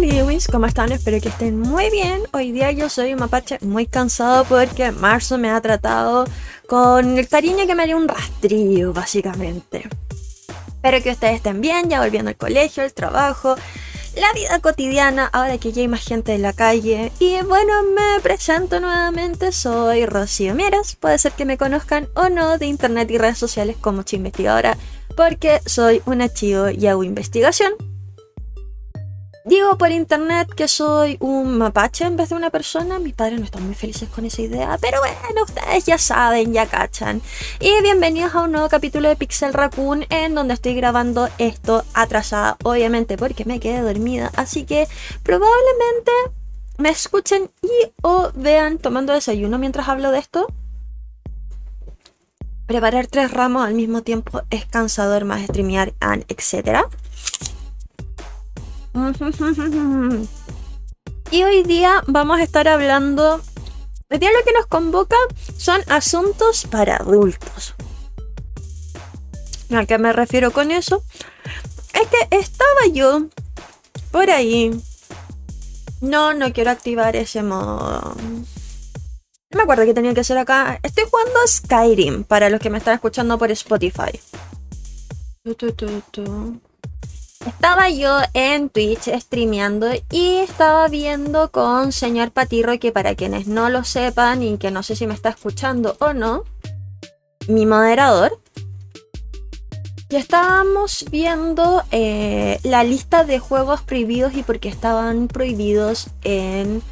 Lewis, ¿cómo están? Espero que estén muy bien. Hoy día yo soy un mapache muy cansado porque marzo me ha tratado con el cariño que me haría un rastrillo, básicamente. Espero que ustedes estén bien, ya volviendo al colegio, el trabajo, la vida cotidiana, ahora que ya hay más gente en la calle. Y bueno, me presento nuevamente, soy Rocío Mieras. Puede ser que me conozcan o no de internet y redes sociales como Chi Investigadora, porque soy una chivo y hago investigación. Digo por internet que soy un mapache en vez de una persona. Mis padres no están muy felices con esa idea. Pero bueno, ustedes ya saben, ya cachan. Y bienvenidos a un nuevo capítulo de Pixel Raccoon en donde estoy grabando esto atrasada. Obviamente porque me quedé dormida. Así que probablemente me escuchen y o vean tomando desayuno mientras hablo de esto. Preparar tres ramos al mismo tiempo es cansador más streamear, and etcétera. Y hoy día vamos a estar hablando. Hoy día lo que nos convoca son asuntos para adultos. ¿A qué me refiero con eso? Es que estaba yo por ahí. No, no quiero activar ese modo. No me acuerdo qué tenía que hacer acá. Estoy jugando Skyrim para los que me están escuchando por Spotify. Tu, tu, tu. Estaba yo en Twitch streameando y estaba viendo con señor Patirro que para quienes no lo sepan y que no sé si me está escuchando o no, mi moderador. Y estábamos viendo eh, la lista de juegos prohibidos y por qué estaban prohibidos en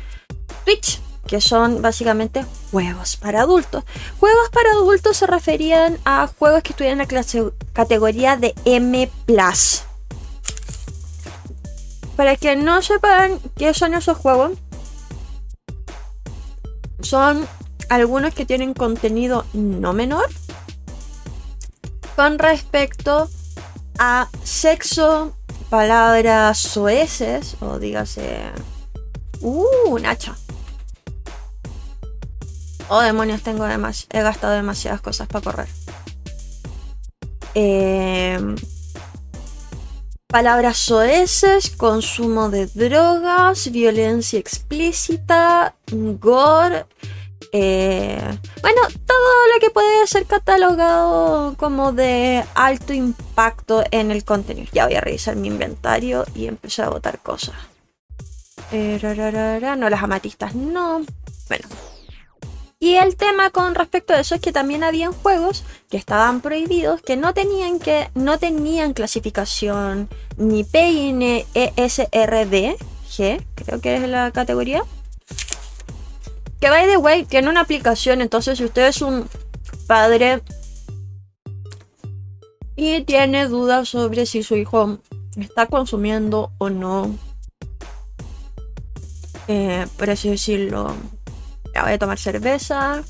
Twitch, que son básicamente juegos para adultos. Juegos para adultos se referían a juegos que estuvieran en la clase- categoría de M ⁇ para que no sepan qué son esos juegos, son algunos que tienen contenido no menor con respecto a sexo, palabras soeces o dígase. Uh, Nacha. Oh, demonios, tengo demas he gastado demasiadas cosas para correr. Eh, palabras soeces, consumo de drogas, violencia explícita, gore, eh, bueno, todo lo que puede ser catalogado como de alto impacto en el contenido. Ya voy a revisar mi inventario y empezar a botar cosas. Eh, no, las amatistas no. Bueno. Y el tema con respecto a eso es que también habían juegos que estaban prohibidos, que no tenían que no tenían clasificación ni PIN ESRB, G, creo que es la categoría. Que by the way, tiene una aplicación, entonces si usted es un padre y tiene dudas sobre si su hijo está consumiendo o no, eh, por así decirlo, voy a tomar cerveza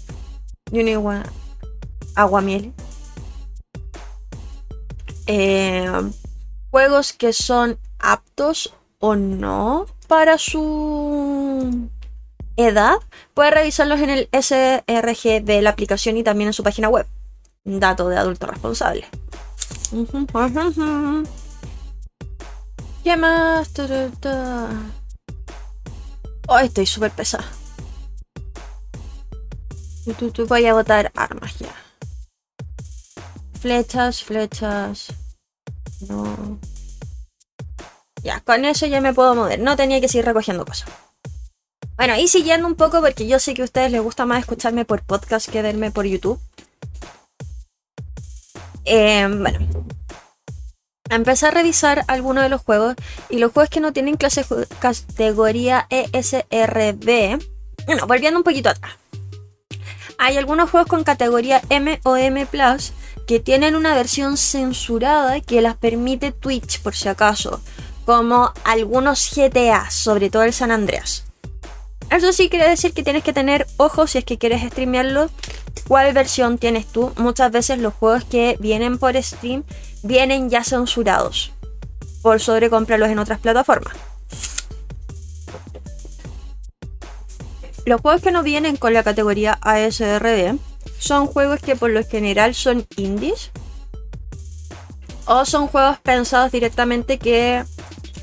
y un agua, aguamiel. Eh, juegos que son aptos o no para su edad, puede revisarlos en el SRG de la aplicación y también en su página web. Dato de adulto responsable. ¿Qué más? Oh, estoy súper pesada. Voy a botar armas ya. Flechas, flechas. No. Ya, con eso ya me puedo mover. No tenía que seguir recogiendo cosas. Bueno, y siguiendo un poco, porque yo sé que a ustedes les gusta más escucharme por podcast que verme por YouTube. Eh, bueno. Empecé a revisar algunos de los juegos. Y los juegos que no tienen clase categoría ESRB. Bueno, volviendo un poquito atrás. Hay algunos juegos con categoría M o M Plus que tienen una versión censurada que las permite Twitch por si acaso, como algunos GTA, sobre todo el San Andreas. Eso sí quiere decir que tienes que tener ojo si es que quieres streamearlo. ¿Cuál versión tienes tú? Muchas veces los juegos que vienen por stream vienen ya censurados. Por sobre comprarlos en otras plataformas. Los juegos que no vienen con la categoría ASRB son juegos que por lo general son indies. O son juegos pensados directamente que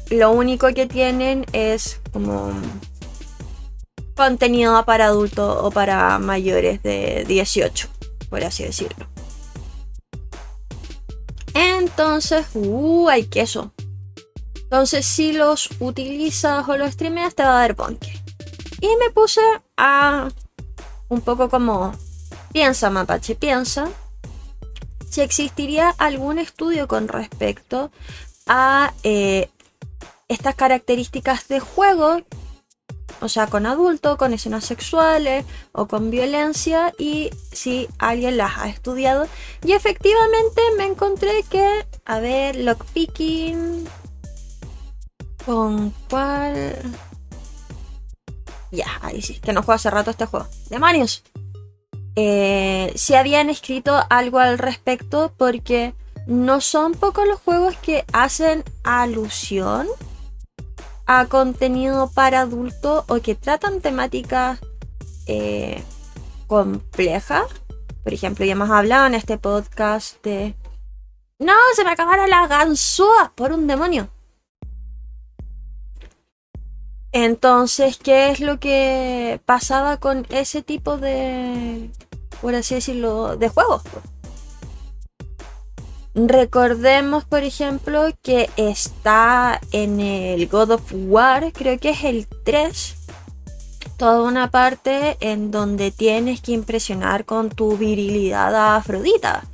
lo único que tienen es como contenido para adultos o para mayores de 18, por así decirlo. Entonces, uh, hay queso. Entonces, si los utilizas o los streameas, te va a dar bonke. Y me puse a un poco como piensa, Mapache, piensa si existiría algún estudio con respecto a eh, estas características de juego o sea, con adultos, con escenas sexuales o con violencia y si alguien las ha estudiado. Y efectivamente me encontré que, a ver, lockpicking, ¿con cuál? Ya, ahí sí, que no juego hace rato este juego. ¡Demonios! Eh, si habían escrito algo al respecto porque no son pocos los juegos que hacen alusión a contenido para adultos o que tratan temáticas eh, complejas. Por ejemplo, ya hemos hablado en este podcast de... No, se me acabaron las ganzúas por un demonio. Entonces, ¿qué es lo que pasaba con ese tipo de, por así decirlo, de juegos? Recordemos, por ejemplo, que está en el God of War, creo que es el 3, toda una parte en donde tienes que impresionar con tu virilidad a Afrodita.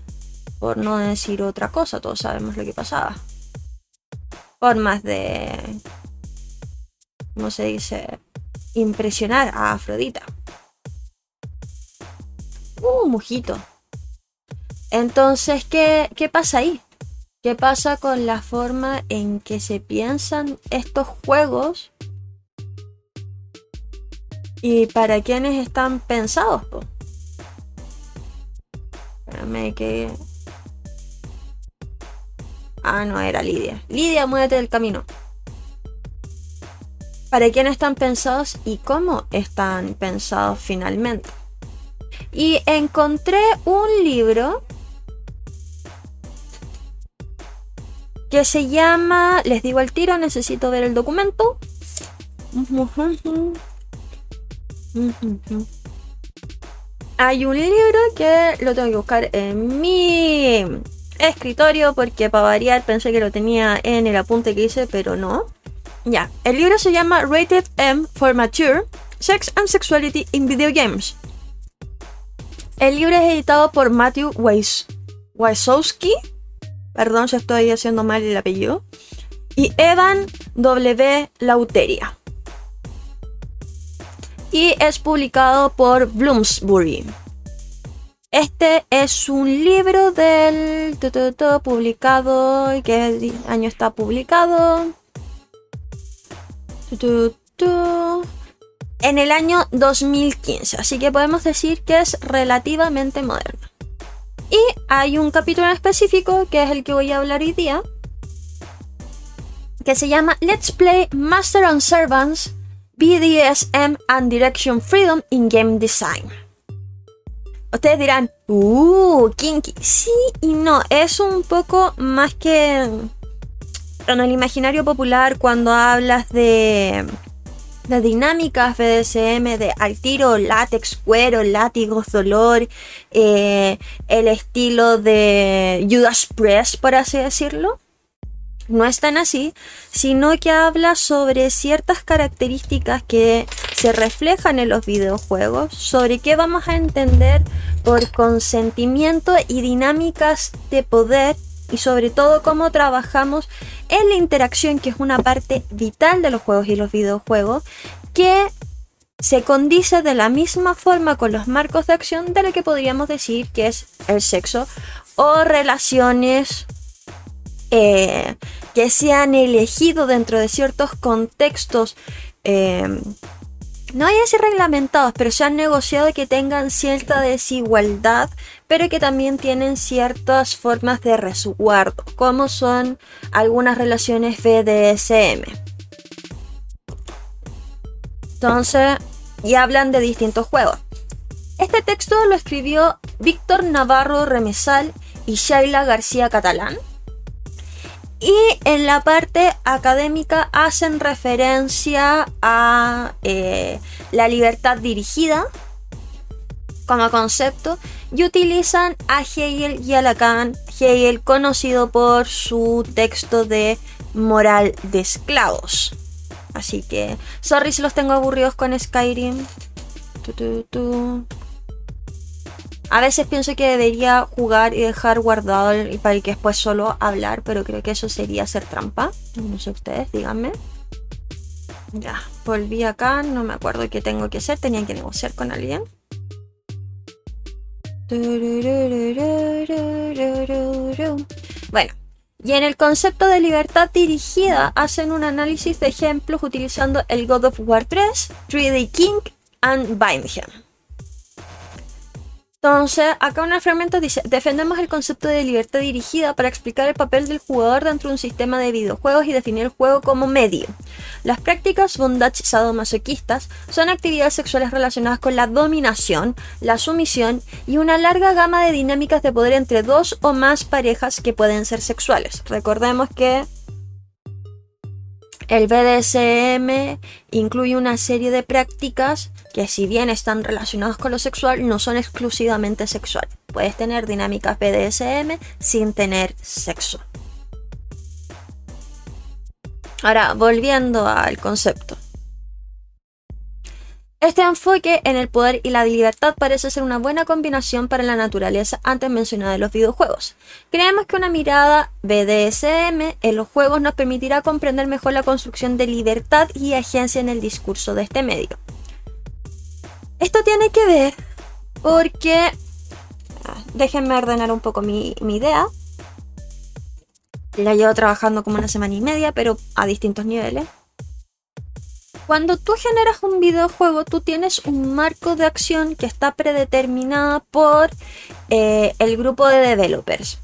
Por no decir otra cosa, todos sabemos lo que pasaba. Formas de... ¿Cómo se dice? Impresionar a Afrodita. Uh, mujito. Entonces, ¿qué, ¿qué pasa ahí? ¿Qué pasa con la forma en que se piensan estos juegos? ¿Y para quiénes están pensados? Espérame que... Ah, no, era Lidia. Lidia, muévete del camino. ¿Para quiénes están pensados y cómo están pensados finalmente? Y encontré un libro que se llama, les digo al tiro, necesito ver el documento. Hay un libro que lo tengo que buscar en mi escritorio porque para variar pensé que lo tenía en el apunte que hice, pero no. Ya, el libro se llama Rated M for Mature, Sex and Sexuality in Video Games. El libro es editado por Matthew Wysowski perdón si estoy haciendo mal el apellido, y Evan W. Lauteria. Y es publicado por Bloomsbury. Este es un libro del publicado. ¿Qué año está publicado? En el año 2015. Así que podemos decir que es relativamente moderno. Y hay un capítulo en específico, que es el que voy a hablar hoy día, que se llama Let's Play Master and Servants BDSM and Direction Freedom in Game Design. Ustedes dirán, uh, kinky. Sí y no, es un poco más que en el imaginario popular cuando hablas de de dinámicas BDSM, de al tiro, látex, cuero, látigos, dolor, eh, el estilo de Judas Press, por así decirlo. No es tan así, sino que habla sobre ciertas características que se reflejan en los videojuegos, sobre qué vamos a entender por consentimiento y dinámicas de poder y sobre todo cómo trabajamos en la interacción, que es una parte vital de los juegos y los videojuegos, que se condice de la misma forma con los marcos de acción de lo que podríamos decir que es el sexo o relaciones eh, que se han elegido dentro de ciertos contextos, eh, no hay así reglamentados, pero se han negociado que tengan cierta desigualdad, pero que también tienen ciertas formas de resguardo, como son algunas relaciones BDSM. Entonces, y hablan de distintos juegos. Este texto lo escribió Víctor Navarro Remesal y Shaila García Catalán. Y en la parte académica hacen referencia a eh, la libertad dirigida como concepto y utilizan a Hegel y a Lacan. Hegel conocido por su texto de Moral de Esclavos. Así que, sorry si los tengo aburridos con Skyrim. A veces pienso que debería jugar y dejar guardado para que después solo hablar, pero creo que eso sería hacer trampa. No sé ustedes, díganme. Ya, volví acá, no me acuerdo qué tengo que hacer, tenía que negociar con alguien. Bueno, y en el concepto de libertad dirigida hacen un análisis de ejemplos utilizando el God of War 3, 3D King and Bindham. Entonces, acá un fragmento dice, defendemos el concepto de libertad dirigida para explicar el papel del jugador dentro de un sistema de videojuegos y definir el juego como medio. Las prácticas bondage sadomasoquistas son actividades sexuales relacionadas con la dominación, la sumisión y una larga gama de dinámicas de poder entre dos o más parejas que pueden ser sexuales. Recordemos que el BDSM incluye una serie de prácticas que si bien están relacionadas con lo sexual, no son exclusivamente sexuales. Puedes tener dinámicas BDSM sin tener sexo. Ahora, volviendo al concepto. Este enfoque en el poder y la libertad parece ser una buena combinación para la naturaleza antes mencionada de los videojuegos. Creemos que una mirada BDSM en los juegos nos permitirá comprender mejor la construcción de libertad y agencia en el discurso de este medio. Esto tiene que ver porque... Ah, déjenme ordenar un poco mi, mi idea. La llevo trabajando como una semana y media, pero a distintos niveles. Cuando tú generas un videojuego, tú tienes un marco de acción que está predeterminado por eh, el grupo de developers.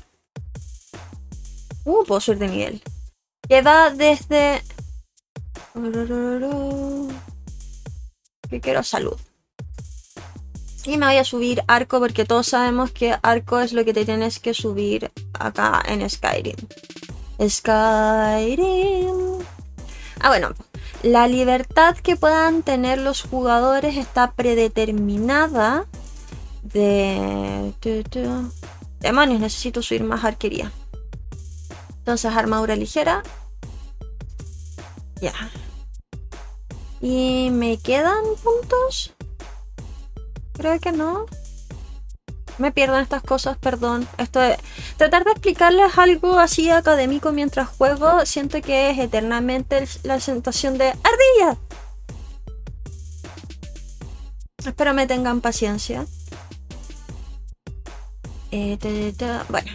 Uh, puedo subir de nivel. Que va desde. Que quiero salud. Y me voy a subir arco porque todos sabemos que arco es lo que te tienes que subir acá en Skyrim. Skyrim. Ah, bueno, la libertad que puedan tener los jugadores está predeterminada de... Demonios, necesito subir más arquería. Entonces, armadura ligera. Ya. ¿Y me quedan puntos? Creo que no me pierdan estas cosas, perdón. Esto de, tratar de explicarles algo así académico mientras juego, siento que es eternamente la sensación de ardilla. Espero me tengan paciencia. Eh, bueno.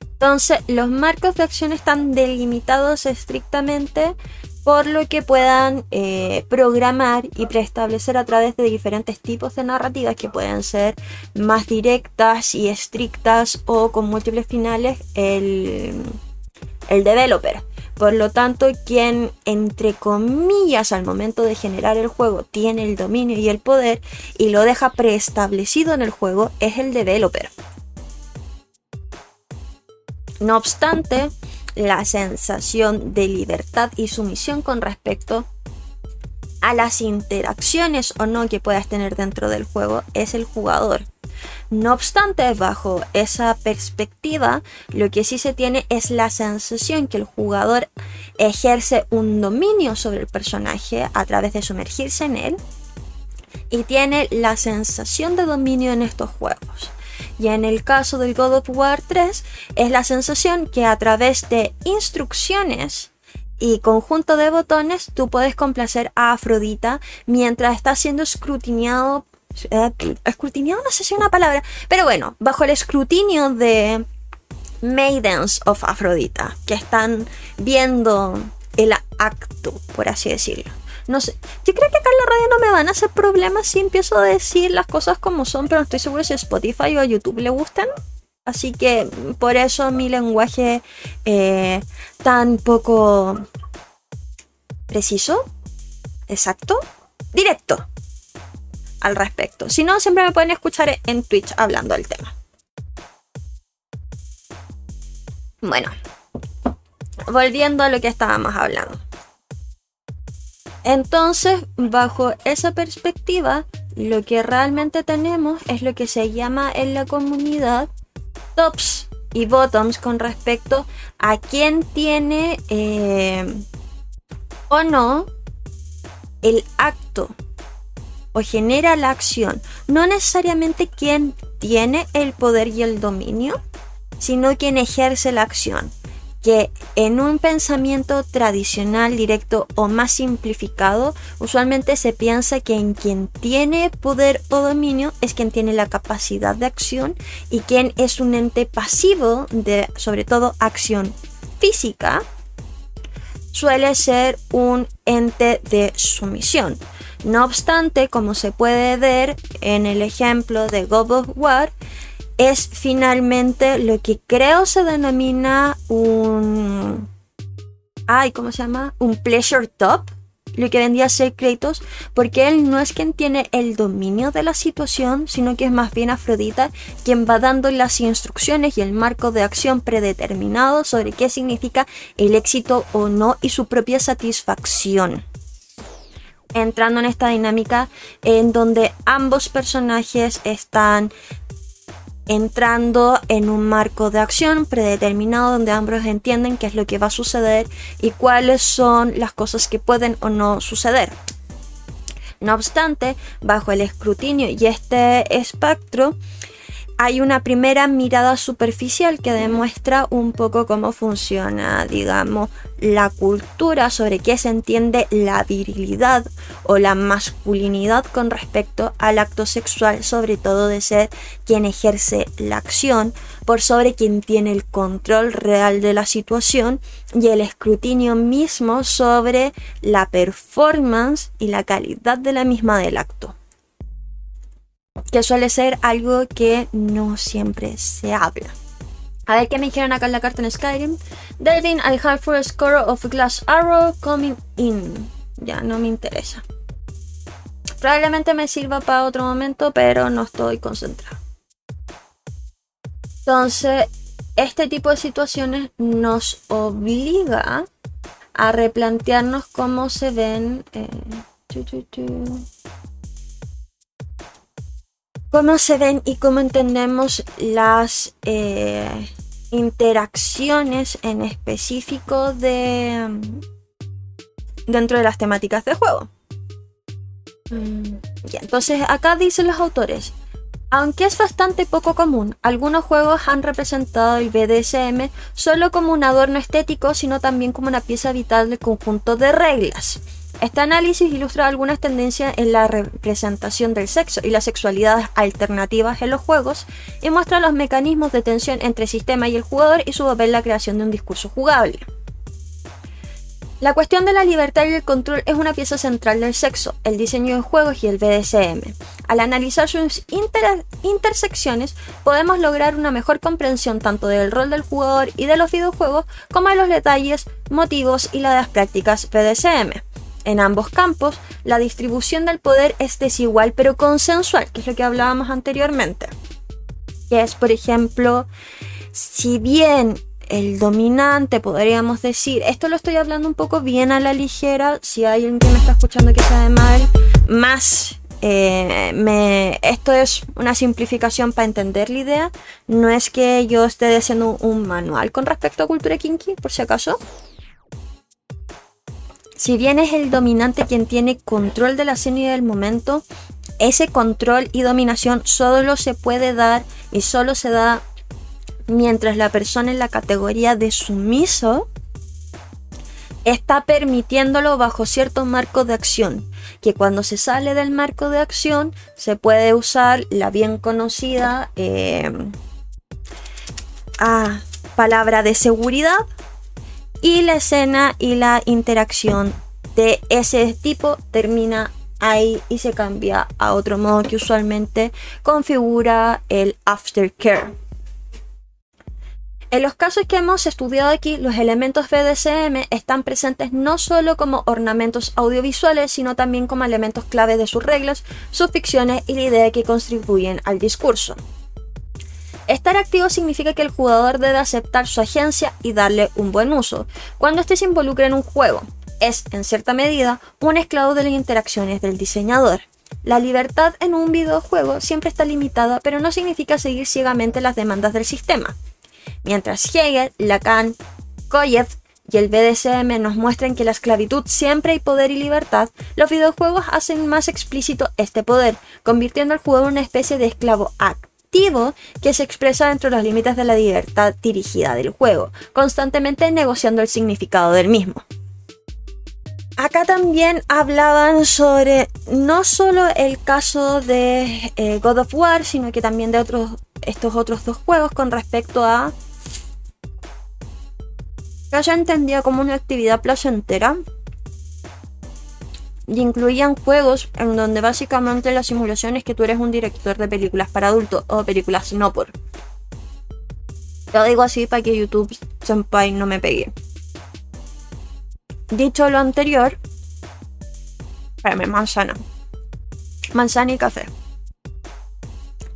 Entonces, los marcos de acción están delimitados estrictamente por lo que puedan eh, programar y preestablecer a través de diferentes tipos de narrativas que pueden ser más directas y estrictas o con múltiples finales el, el developer. Por lo tanto, quien, entre comillas, al momento de generar el juego tiene el dominio y el poder y lo deja preestablecido en el juego es el developer. No obstante, la sensación de libertad y sumisión con respecto a las interacciones o no que puedas tener dentro del juego es el jugador. No obstante, bajo esa perspectiva, lo que sí se tiene es la sensación que el jugador ejerce un dominio sobre el personaje a través de sumergirse en él y tiene la sensación de dominio en estos juegos. Y en el caso del God of War 3 es la sensación que a través de instrucciones y conjunto de botones, tú puedes complacer a Afrodita mientras está siendo escrutinado. eh, escrutinado no sé si es una palabra, pero bueno, bajo el escrutinio de Maidens of Afrodita, que están viendo el acto, por así decirlo. No sé, yo creo que acá en la radio no me van a hacer problemas si empiezo a decir las cosas como son, pero no estoy seguro si a Spotify o a YouTube le gustan. Así que por eso mi lenguaje eh, tan poco preciso, exacto, directo al respecto. Si no, siempre me pueden escuchar en Twitch hablando del tema. Bueno, volviendo a lo que estábamos hablando. Entonces, bajo esa perspectiva, lo que realmente tenemos es lo que se llama en la comunidad tops y bottoms con respecto a quién tiene eh, o no el acto o genera la acción. No necesariamente quién tiene el poder y el dominio, sino quien ejerce la acción que en un pensamiento tradicional, directo o más simplificado, usualmente se piensa que en quien tiene poder o dominio es quien tiene la capacidad de acción y quien es un ente pasivo de, sobre todo, acción física, suele ser un ente de sumisión. No obstante, como se puede ver en el ejemplo de God of War, es finalmente lo que creo se denomina un... Ay, ¿cómo se llama? Un pleasure top. Lo que vendría a ser Kratos, porque él no es quien tiene el dominio de la situación, sino que es más bien Afrodita quien va dando las instrucciones y el marco de acción predeterminado sobre qué significa el éxito o no y su propia satisfacción entrando en esta dinámica en donde ambos personajes están entrando en un marco de acción predeterminado donde ambos entienden qué es lo que va a suceder y cuáles son las cosas que pueden o no suceder. No obstante, bajo el escrutinio y este espectro, hay una primera mirada superficial que demuestra un poco cómo funciona, digamos, la cultura sobre qué se entiende la virilidad o la masculinidad con respecto al acto sexual, sobre todo de ser quien ejerce la acción, por sobre quien tiene el control real de la situación y el escrutinio mismo sobre la performance y la calidad de la misma del acto que suele ser algo que no siempre se habla. A ver qué me dijeron acá en la carta en Skyrim. Delvin, I have for a score of Glass Arrow coming in. Ya, no me interesa. Probablemente me sirva para otro momento, pero no estoy concentrado. Entonces, este tipo de situaciones nos obliga a replantearnos cómo se ven. Eh, tu cómo se ven y cómo entendemos las eh, interacciones en específico de dentro de las temáticas del juego. Mm, ya, entonces acá dicen los autores, aunque es bastante poco común, algunos juegos han representado el BDSM solo como un adorno estético, sino también como una pieza vital del conjunto de reglas. Este análisis ilustra algunas tendencias en la representación del sexo y las sexualidades alternativas en los juegos y muestra los mecanismos de tensión entre el sistema y el jugador y su papel en la creación de un discurso jugable. La cuestión de la libertad y el control es una pieza central del sexo, el diseño de juegos y el BDSM. Al analizar sus inter intersecciones, podemos lograr una mejor comprensión tanto del rol del jugador y de los videojuegos, como de los detalles, motivos y las prácticas BDSM. En ambos campos, la distribución del poder es desigual pero consensual, que es lo que hablábamos anteriormente. Que es, por ejemplo, si bien el dominante, podríamos decir, esto lo estoy hablando un poco bien a la ligera, si hay alguien que me está escuchando que sabe mal, más eh, me, esto es una simplificación para entender la idea. No es que yo esté haciendo un manual con respecto a cultura kinky, por si acaso. Si bien es el dominante quien tiene control de la escena y del momento, ese control y dominación solo se puede dar y solo se da mientras la persona en la categoría de sumiso está permitiéndolo bajo ciertos marcos de acción, que cuando se sale del marco de acción se puede usar la bien conocida eh, ah, palabra de seguridad y la escena y la interacción de ese tipo termina ahí y se cambia a otro modo que usualmente configura el aftercare. En los casos que hemos estudiado aquí, los elementos BDSM están presentes no solo como ornamentos audiovisuales, sino también como elementos clave de sus reglas, sus ficciones y la idea que contribuyen al discurso. Estar activo significa que el jugador debe aceptar su agencia y darle un buen uso. Cuando éste se involucra en un juego, es, en cierta medida, un esclavo de las interacciones del diseñador. La libertad en un videojuego siempre está limitada, pero no significa seguir ciegamente las demandas del sistema. Mientras Hegel, Lacan, Koyev y el BDSM nos muestran que la esclavitud siempre hay poder y libertad, los videojuegos hacen más explícito este poder, convirtiendo al jugador en una especie de esclavo que se expresa dentro de los límites de la libertad dirigida del juego, constantemente negociando el significado del mismo. Acá también hablaban sobre no solo el caso de eh, God of War, sino que también de otros, estos otros dos juegos con respecto a que ya entendía como una actividad placentera y incluían juegos en donde básicamente la simulación es que tú eres un director de películas para adultos o películas no por. Lo digo así para que YouTube Senpai no me pegue. Dicho lo anterior, espérame, manzana. Manzana y café.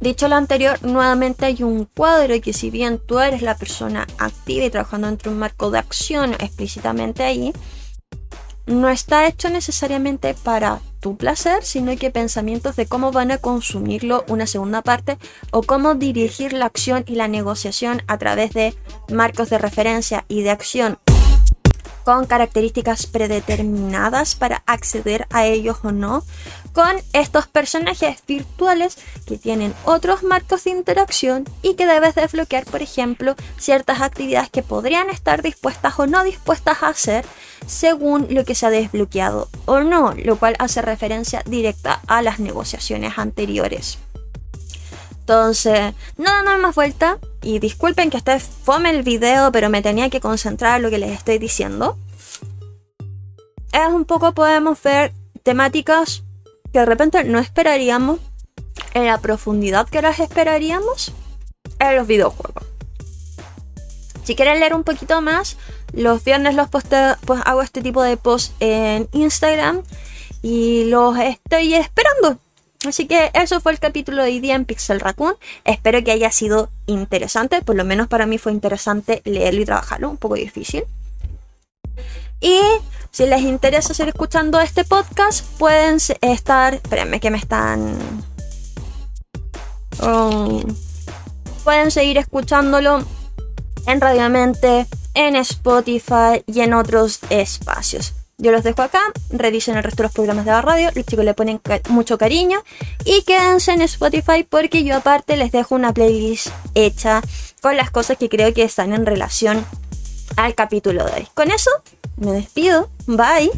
Dicho lo anterior, nuevamente hay un cuadro y que si bien tú eres la persona activa y trabajando dentro de un marco de acción explícitamente ahí, no está hecho necesariamente para tu placer, sino que pensamientos de cómo van a consumirlo una segunda parte o cómo dirigir la acción y la negociación a través de marcos de referencia y de acción con características predeterminadas para acceder a ellos o no, con estos personajes virtuales que tienen otros marcos de interacción y que debes desbloquear, por ejemplo, ciertas actividades que podrían estar dispuestas o no dispuestas a hacer según lo que se ha desbloqueado o no, lo cual hace referencia directa a las negociaciones anteriores. Entonces, no dando más vuelta, y disculpen que esté fome el video, pero me tenía que concentrar en lo que les estoy diciendo. Es un poco podemos ver temáticas que de repente no esperaríamos en la profundidad que las esperaríamos en los videojuegos. Si quieren leer un poquito más, los viernes los posteo, pues hago este tipo de post en Instagram y los estoy esperando. Así que eso fue el capítulo de día en Pixel Raccoon. Espero que haya sido interesante. Por lo menos para mí fue interesante leerlo y trabajarlo. Un poco difícil. Y si les interesa seguir escuchando este podcast, pueden estar. Espérenme que me están. Oh, pueden seguir escuchándolo en Radiamente, en Spotify y en otros espacios. Yo los dejo acá, revisen el resto de los programas de la radio, los chicos le ponen mucho cariño y quédense en Spotify porque yo aparte les dejo una playlist hecha con las cosas que creo que están en relación al capítulo de hoy. Con eso, me despido, bye.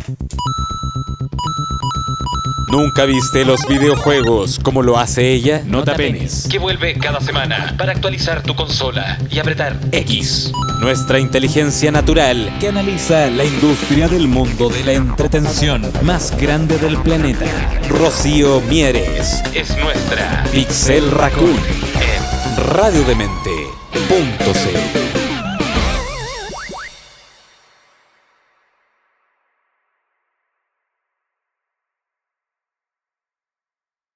¿Nunca viste los videojuegos como lo hace ella? No te apenes, que vuelve cada semana para actualizar tu consola y apretar X. Nuestra inteligencia natural que analiza la industria del mundo de la entretención más grande del planeta. Rocío Mieres. Es nuestra Pixel Raccoon en radiodemente.cl